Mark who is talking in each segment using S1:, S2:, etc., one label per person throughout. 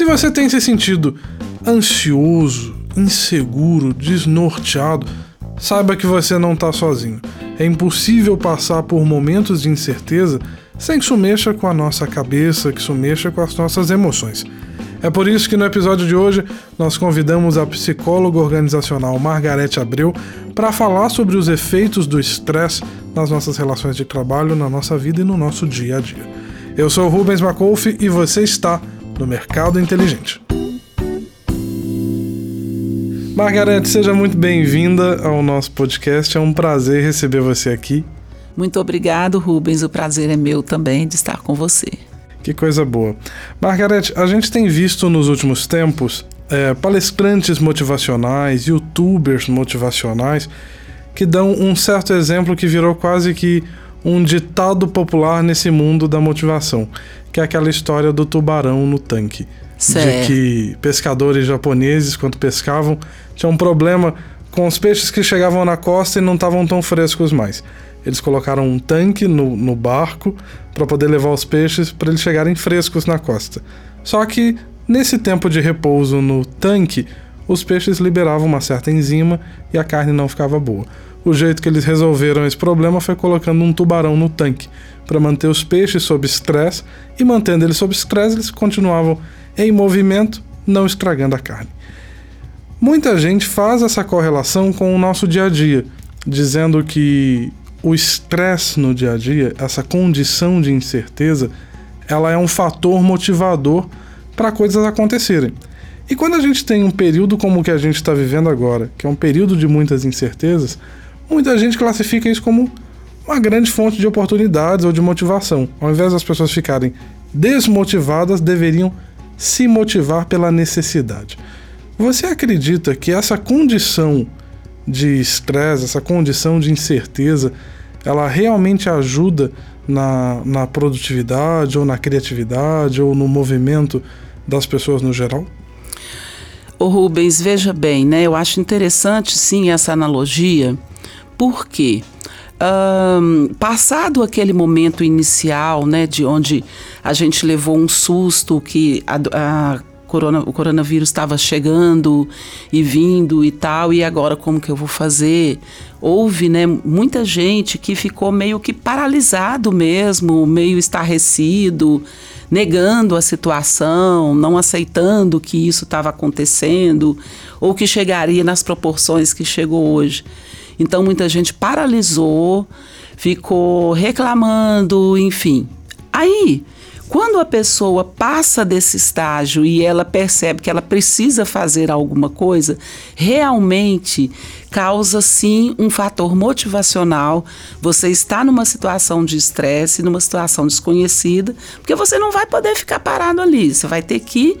S1: Se você tem se sentido ansioso, inseguro, desnorteado, saiba que você não está sozinho. É impossível passar por momentos de incerteza sem que isso mexa com a nossa cabeça, que isso mexa com as nossas emoções. É por isso que no episódio de hoje nós convidamos a psicóloga organizacional Margarete Abreu para falar sobre os efeitos do estresse nas nossas relações de trabalho, na nossa vida e no nosso dia a dia. Eu sou Rubens Macolfi e você está no Mercado Inteligente. Margarete, seja muito bem-vinda ao nosso podcast. É um prazer receber você aqui.
S2: Muito obrigado, Rubens. O prazer é meu também de estar com você.
S1: Que coisa boa. Margarete, a gente tem visto nos últimos tempos é, palestrantes motivacionais, youtubers motivacionais, que dão um certo exemplo que virou quase que um ditado popular nesse mundo da motivação, que é aquela história do tubarão no tanque.
S2: Certo.
S1: De que pescadores japoneses, quando pescavam, tinham um problema com os peixes que chegavam na costa e não estavam tão frescos mais. Eles colocaram um tanque no, no barco para poder levar os peixes para eles chegarem frescos na costa. Só que nesse tempo de repouso no tanque, os peixes liberavam uma certa enzima e a carne não ficava boa. O jeito que eles resolveram esse problema foi colocando um tubarão no tanque para manter os peixes sob estresse e mantendo eles sob estresse, eles continuavam em movimento, não estragando a carne. Muita gente faz essa correlação com o nosso dia a dia, dizendo que o estresse no dia a dia, essa condição de incerteza, ela é um fator motivador para coisas acontecerem. E quando a gente tem um período como o que a gente está vivendo agora, que é um período de muitas incertezas, muita gente classifica isso como uma grande fonte de oportunidades ou de motivação. Ao invés das pessoas ficarem desmotivadas, deveriam se motivar pela necessidade. Você acredita que essa condição de estresse, essa condição de incerteza, ela realmente ajuda na, na produtividade ou na criatividade ou no movimento das pessoas no geral?
S2: Ô Rubens, veja bem, né? Eu acho interessante sim essa analogia, porque um, passado aquele momento inicial, né, de onde a gente levou um susto que a, a corona, o coronavírus estava chegando e vindo e tal, e agora como que eu vou fazer? Houve, né, muita gente que ficou meio que paralisado mesmo, meio estarrecido, negando a situação, não aceitando que isso estava acontecendo ou que chegaria nas proporções que chegou hoje. Então muita gente paralisou, ficou reclamando, enfim. Aí, quando a pessoa passa desse estágio e ela percebe que ela precisa fazer alguma coisa, realmente causa sim um fator motivacional. Você está numa situação de estresse, numa situação desconhecida, porque você não vai poder ficar parado ali. Você vai ter que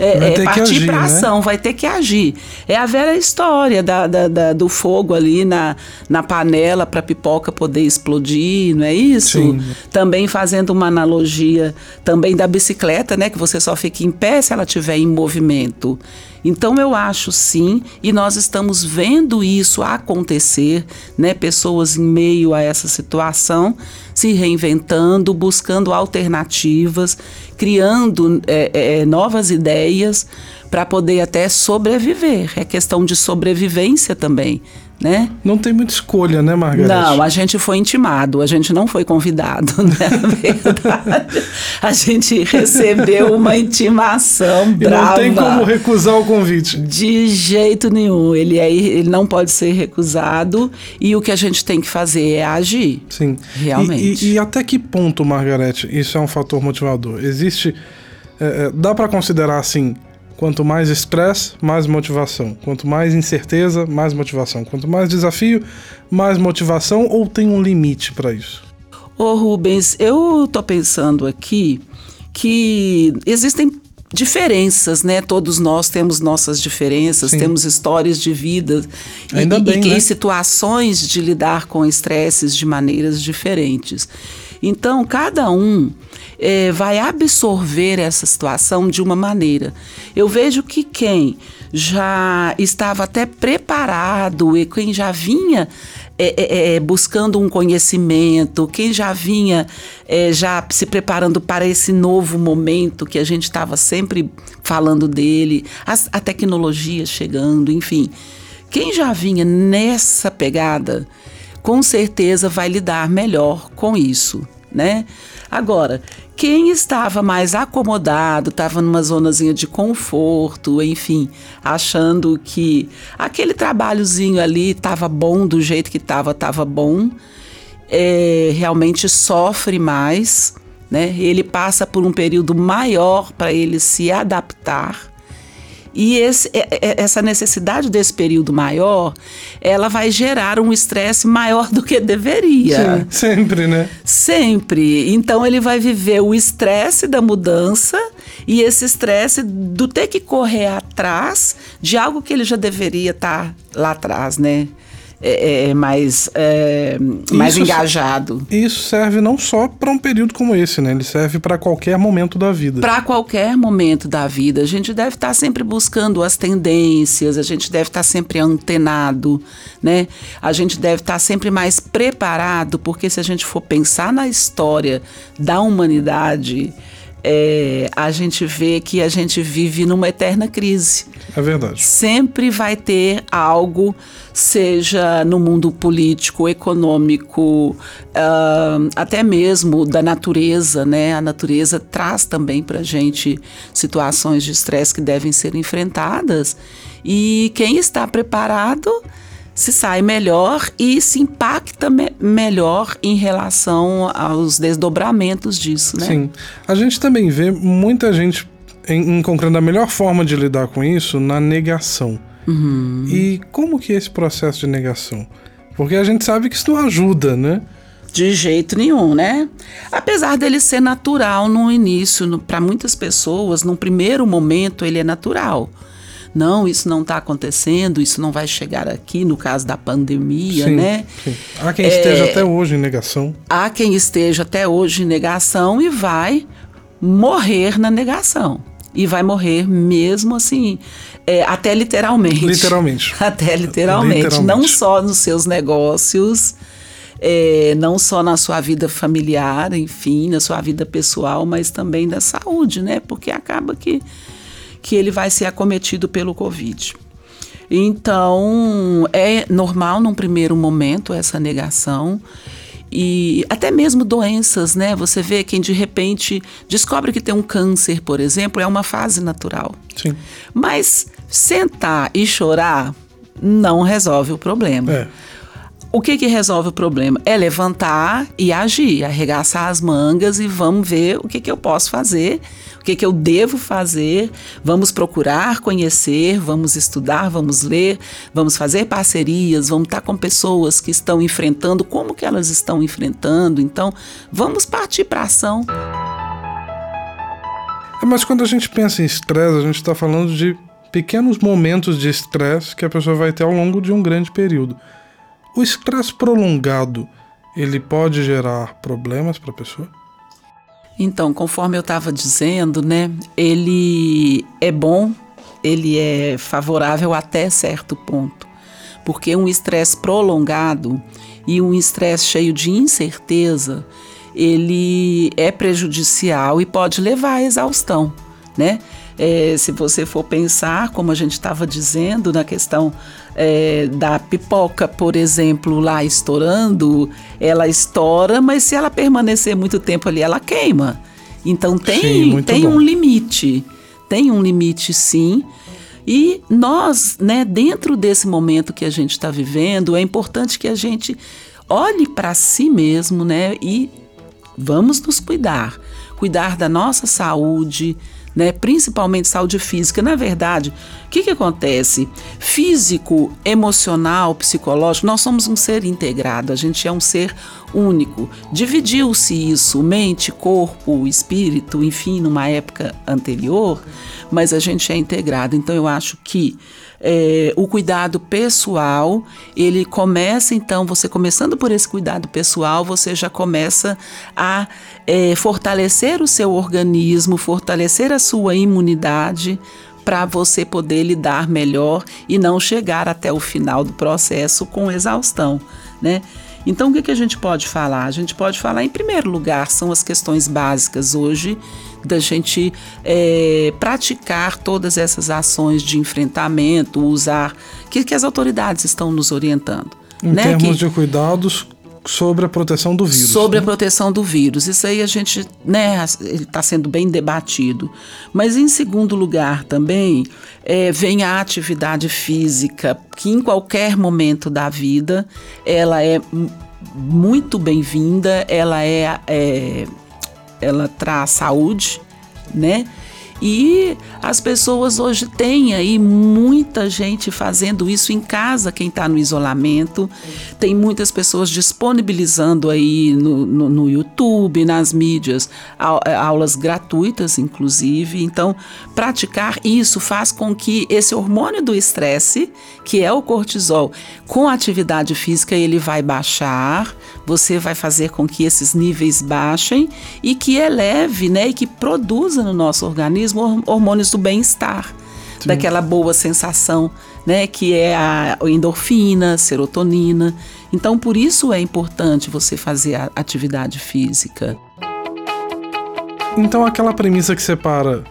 S2: é, é, partir para né? ação, né? vai ter que agir. É a velha história da, da, da, do fogo ali na, na panela para a pipoca poder explodir, não é isso? Sim. Também fazendo uma analogia também da bicicleta, né? Que você só fica em pé se ela estiver em movimento. Então eu acho sim, e nós estamos vendo isso acontecer, né? Pessoas em meio a essa situação se reinventando, buscando alternativas, criando é, é, novas ideias para poder até sobreviver. É questão de sobrevivência também né?
S1: Não tem muita escolha, né, Margareth?
S2: Não, a gente foi intimado, a gente não foi convidado, né? verdade. a gente recebeu uma intimação
S1: e
S2: brava.
S1: não tem como recusar o convite.
S2: De jeito nenhum. Ele, é, ele não pode ser recusado e o que a gente tem que fazer é agir.
S1: Sim.
S2: Realmente.
S1: E, e, e até que ponto, Margareth, isso é um fator motivador? Existe. É, é dá para considerar assim Quanto mais estresse, mais motivação. Quanto mais incerteza, mais motivação. Quanto mais desafio, mais motivação ou tem um limite para isso?
S2: Ô Rubens, eu tô pensando aqui que existem diferenças, né? Todos nós temos nossas diferenças, Sim. temos histórias de vida
S1: Ainda
S2: e,
S1: bem,
S2: e,
S1: né?
S2: e situações de lidar com estresses de maneiras diferentes. Então, cada um é, vai absorver essa situação de uma maneira. Eu vejo que quem já estava até preparado e quem já vinha é, é, é, buscando um conhecimento, quem já vinha é, já se preparando para esse novo momento que a gente estava sempre falando dele, as, a tecnologia chegando, enfim. Quem já vinha nessa pegada, com certeza vai lidar melhor com isso, né? Agora, quem estava mais acomodado, estava numa zonazinha de conforto, enfim, achando que aquele trabalhozinho ali estava bom do jeito que estava, estava bom, é, realmente sofre mais, né? Ele passa por um período maior para ele se adaptar e esse, é, é, essa necessidade desse período maior, ela vai gerar um estresse maior do que deveria.
S1: Sim, sempre, né?
S2: Sempre. Então ele vai viver o estresse da mudança e esse estresse do ter que correr atrás de algo que ele já deveria estar tá lá atrás, né? É, é, é, mais, é, mais isso, engajado.
S1: Isso serve não só para um período como esse, né? Ele serve para qualquer momento da vida.
S2: Para qualquer momento da vida. A gente deve estar tá sempre buscando as tendências, a gente deve estar tá sempre antenado, né? A gente deve estar tá sempre mais preparado, porque se a gente for pensar na história da humanidade, é, a gente vê que a gente vive numa eterna crise.
S1: É verdade.
S2: Sempre vai ter algo, seja no mundo político, econômico, uh, até mesmo da natureza, né? A natureza traz também para a gente situações de estresse que devem ser enfrentadas. E quem está preparado se sai melhor e se impacta me melhor em relação aos desdobramentos disso, né?
S1: Sim. A gente também vê muita gente encontrando a melhor forma de lidar com isso na negação. Uhum. E como que é esse processo de negação? Porque a gente sabe que isso não ajuda, né?
S2: De jeito nenhum, né? Apesar dele ser natural no início, para muitas pessoas, num primeiro momento, ele é natural não, isso não está acontecendo, isso não vai chegar aqui, no caso da pandemia, sim, né?
S1: Sim. Há quem é, esteja até hoje em negação.
S2: Há quem esteja até hoje em negação e vai morrer na negação. E vai morrer mesmo assim, é, até literalmente.
S1: Literalmente.
S2: Até literalmente. literalmente. Não só nos seus negócios, é, não só na sua vida familiar, enfim, na sua vida pessoal, mas também da saúde, né? Porque acaba que que ele vai ser acometido pelo Covid. Então, é normal num primeiro momento essa negação e até mesmo doenças, né? Você vê quem de repente descobre que tem um câncer, por exemplo, é uma fase natural.
S1: Sim.
S2: Mas sentar e chorar não resolve o problema. É. O que, que resolve o problema? É levantar e agir, arregaçar as mangas e vamos ver o que, que eu posso fazer, o que, que eu devo fazer. Vamos procurar conhecer, vamos estudar, vamos ler, vamos fazer parcerias, vamos estar com pessoas que estão enfrentando, como que elas estão enfrentando. Então, vamos partir para ação.
S1: É, mas quando a gente pensa em estresse, a gente está falando de pequenos momentos de estresse que a pessoa vai ter ao longo de um grande período. O estresse prolongado, ele pode gerar problemas para a pessoa?
S2: Então, conforme eu estava dizendo, né, ele é bom, ele é favorável até certo ponto, porque um estresse prolongado e um estresse cheio de incerteza, ele é prejudicial e pode levar à exaustão, né? É, se você for pensar, como a gente estava dizendo, na questão é, da pipoca, por exemplo, lá estourando, ela estoura, mas se ela permanecer muito tempo ali, ela queima. Então tem, sim, tem um limite. Tem um limite, sim. E nós, né, dentro desse momento que a gente está vivendo, é importante que a gente olhe para si mesmo, né, e vamos nos cuidar, cuidar da nossa saúde, né? principalmente saúde física. Na verdade, o que, que acontece? Físico, emocional, psicológico, nós somos um ser integrado, a gente é um ser único. Dividiu-se isso, mente, corpo, espírito, enfim, numa época anterior, mas a gente é integrado. Então eu acho que é, o cuidado pessoal, ele começa então, você começando por esse cuidado pessoal, você já começa a é, fortalecer o seu organismo, fortalecer a sua imunidade para você poder lidar melhor e não chegar até o final do processo com exaustão. né? Então, o que, que a gente pode falar? A gente pode falar, em primeiro lugar, são as questões básicas hoje da gente é, praticar todas essas ações de enfrentamento, usar, que, que as autoridades estão nos orientando.
S1: Em
S2: né?
S1: termos
S2: que,
S1: de cuidados sobre a proteção do vírus.
S2: Sobre
S1: né?
S2: a proteção do vírus. Isso aí a gente, né, está sendo bem debatido. Mas em segundo lugar também é, vem a atividade física, que em qualquer momento da vida ela é muito bem-vinda, ela é, é ela traz saúde, né? E as pessoas hoje têm aí muita gente fazendo isso em casa, quem está no isolamento. Tem muitas pessoas disponibilizando aí no, no, no YouTube, nas mídias, aulas gratuitas, inclusive. Então, praticar isso faz com que esse hormônio do estresse, que é o cortisol, com atividade física, ele vai baixar. Você vai fazer com que esses níveis baixem e que eleve, né, e que produza no nosso organismo hormônios do bem-estar, daquela boa sensação, né, que é a endorfina, serotonina. Então, por isso é importante você fazer a atividade física.
S1: Então, aquela premissa que separa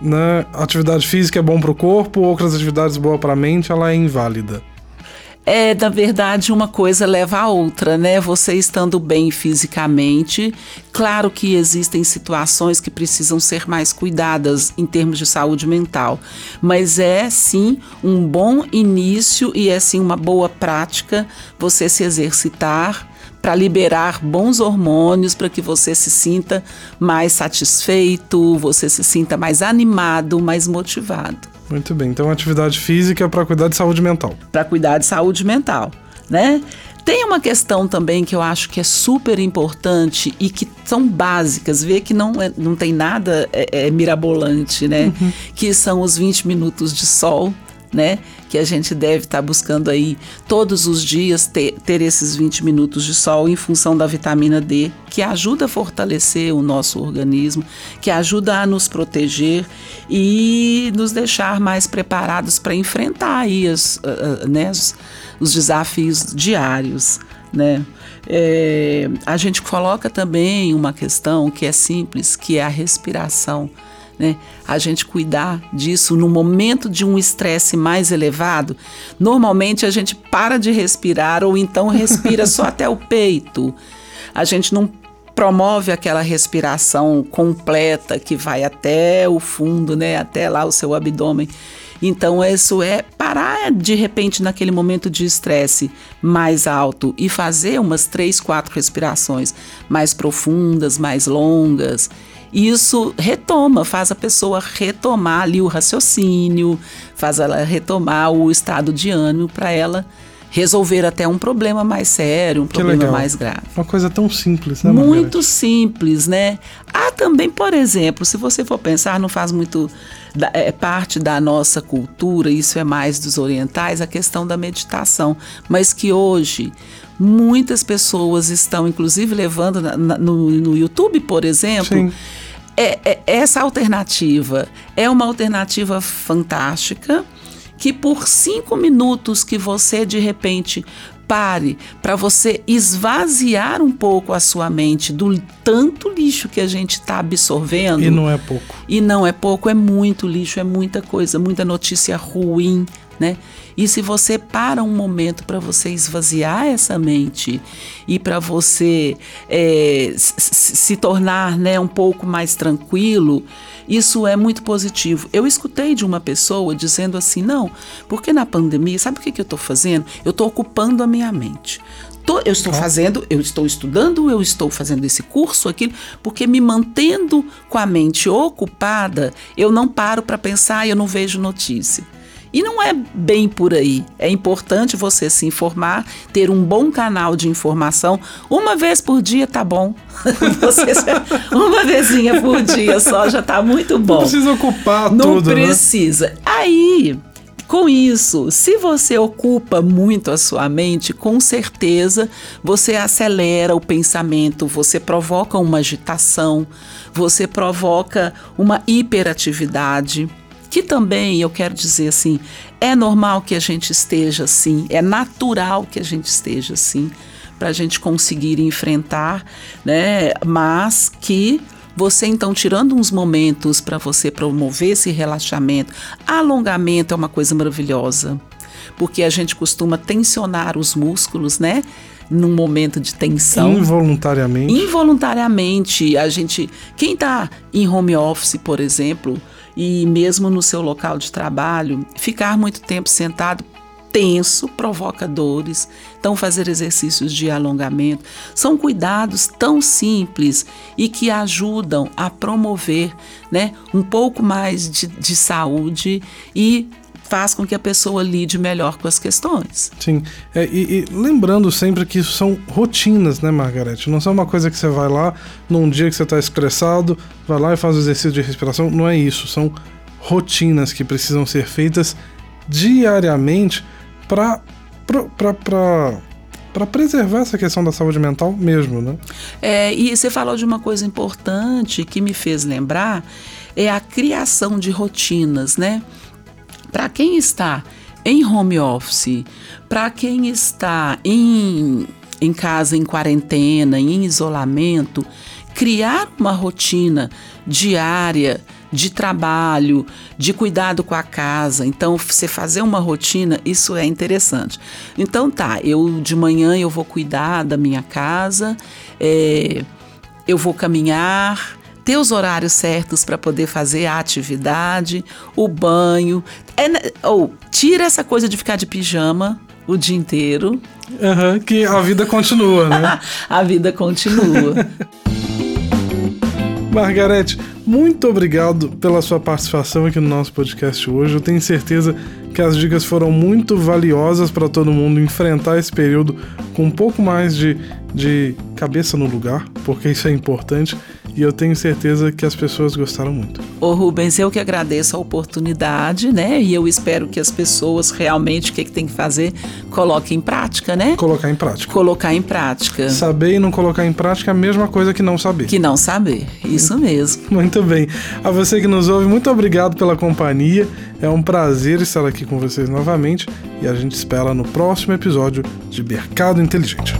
S1: né, atividade física é bom para o corpo, outras atividades boas para a mente, ela é inválida
S2: é, na verdade, uma coisa leva a outra, né? Você estando bem fisicamente, claro que existem situações que precisam ser mais cuidadas em termos de saúde mental, mas é sim um bom início e é sim uma boa prática você se exercitar para liberar bons hormônios para que você se sinta mais satisfeito, você se sinta mais animado, mais motivado.
S1: Muito bem. Então, atividade física para cuidar de saúde mental.
S2: Para cuidar de saúde mental, né? Tem uma questão também que eu acho que é super importante e que são básicas, vê que não, é, não tem nada é, é mirabolante, né? Uhum. Que são os 20 minutos de sol né? Que a gente deve estar tá buscando aí todos os dias ter, ter esses 20 minutos de sol em função da vitamina D, que ajuda a fortalecer o nosso organismo, que ajuda a nos proteger e nos deixar mais preparados para enfrentar aí as, uh, né, os, os desafios diários. Né? É, a gente coloca também uma questão que é simples, que é a respiração né? A gente cuidar disso no momento de um estresse mais elevado, normalmente a gente para de respirar ou então respira só até o peito. A gente não promove aquela respiração completa que vai até o fundo, né, até lá o seu abdômen. Então, isso é parar de repente naquele momento de estresse mais alto e fazer umas três, quatro respirações mais profundas, mais longas isso retoma, faz a pessoa retomar ali o raciocínio, faz ela retomar o estado de ânimo para ela resolver até um problema mais sério, um que problema legal. mais grave.
S1: Uma coisa tão simples, né?
S2: Muito Margarete? simples, né? Há também, por exemplo, se você for pensar, não faz muito da, é parte da nossa cultura, isso é mais dos orientais, a questão da meditação, mas que hoje muitas pessoas estão, inclusive, levando na, na, no, no YouTube, por exemplo. Sim é, é, essa alternativa é uma alternativa fantástica que por cinco minutos que você de repente pare para você esvaziar um pouco a sua mente do tanto lixo que a gente está absorvendo.
S1: E não é pouco.
S2: E não é pouco, é muito lixo, é muita coisa, muita notícia ruim, né? E se você para um momento para você esvaziar essa mente e para você é, se tornar né, um pouco mais tranquilo, isso é muito positivo. Eu escutei de uma pessoa dizendo assim: não, porque na pandemia, sabe o que, que eu estou fazendo? Eu estou ocupando a minha mente. Tô, eu estou fazendo, eu estou estudando, eu estou fazendo esse curso, aquilo, porque me mantendo com a mente ocupada, eu não paro para pensar e eu não vejo notícia. E não é bem por aí. É importante você se informar, ter um bom canal de informação. Uma vez por dia tá bom. você, uma vezinha por dia só já tá muito bom. Não
S1: precisa ocupar
S2: não
S1: tudo.
S2: Não né? precisa. Né? Aí, com isso, se você ocupa muito a sua mente, com certeza você acelera o pensamento, você provoca uma agitação, você provoca uma hiperatividade que também eu quero dizer assim, é normal que a gente esteja assim, é natural que a gente esteja assim, para a gente conseguir enfrentar, né? Mas que você então tirando uns momentos para você promover esse relaxamento, alongamento é uma coisa maravilhosa, porque a gente costuma tensionar os músculos, né? Num momento de tensão.
S1: Involuntariamente.
S2: Involuntariamente. A gente. Quem está em home office, por exemplo, e mesmo no seu local de trabalho, ficar muito tempo sentado tenso provoca dores. Então, fazer exercícios de alongamento são cuidados tão simples e que ajudam a promover né, um pouco mais de, de saúde e faz com que a pessoa lide melhor com as questões.
S1: Sim, é, e, e, lembrando sempre que isso são rotinas, né, Margarete? Não são uma coisa que você vai lá num dia que você está estressado, vai lá e faz o exercício de respiração. Não é isso, são rotinas que precisam ser feitas diariamente para para preservar essa questão da saúde mental mesmo, né?
S2: É, e você falou de uma coisa importante que me fez lembrar, é a criação de rotinas, né? Para quem está em home office, para quem está em, em casa em quarentena, em isolamento, criar uma rotina diária de trabalho, de cuidado com a casa. Então, você fazer uma rotina, isso é interessante. Então, tá, eu de manhã eu vou cuidar da minha casa, é, eu vou caminhar, ter os horários certos para poder fazer a atividade, o banho. É, ou tira essa coisa de ficar de pijama o dia inteiro.
S1: Uhum, que a vida continua, né?
S2: a vida continua.
S1: Margarete, muito obrigado pela sua participação aqui no nosso podcast hoje. Eu tenho certeza que as dicas foram muito valiosas para todo mundo enfrentar esse período com um pouco mais de, de cabeça no lugar, porque isso é importante e eu tenho certeza que as pessoas gostaram muito.
S2: Ô Rubens, eu que agradeço a oportunidade, né? E eu espero que as pessoas realmente o que, que tem que fazer, coloquem em prática, né?
S1: Colocar em prática.
S2: Colocar em prática.
S1: Saber e não colocar em prática é a mesma coisa que não saber.
S2: Que não saber, isso mesmo.
S1: Muito bem. A você que nos ouve, muito obrigado pela companhia. É um prazer estar aqui com vocês novamente e a gente espera no próximo episódio de Mercado Inteligente.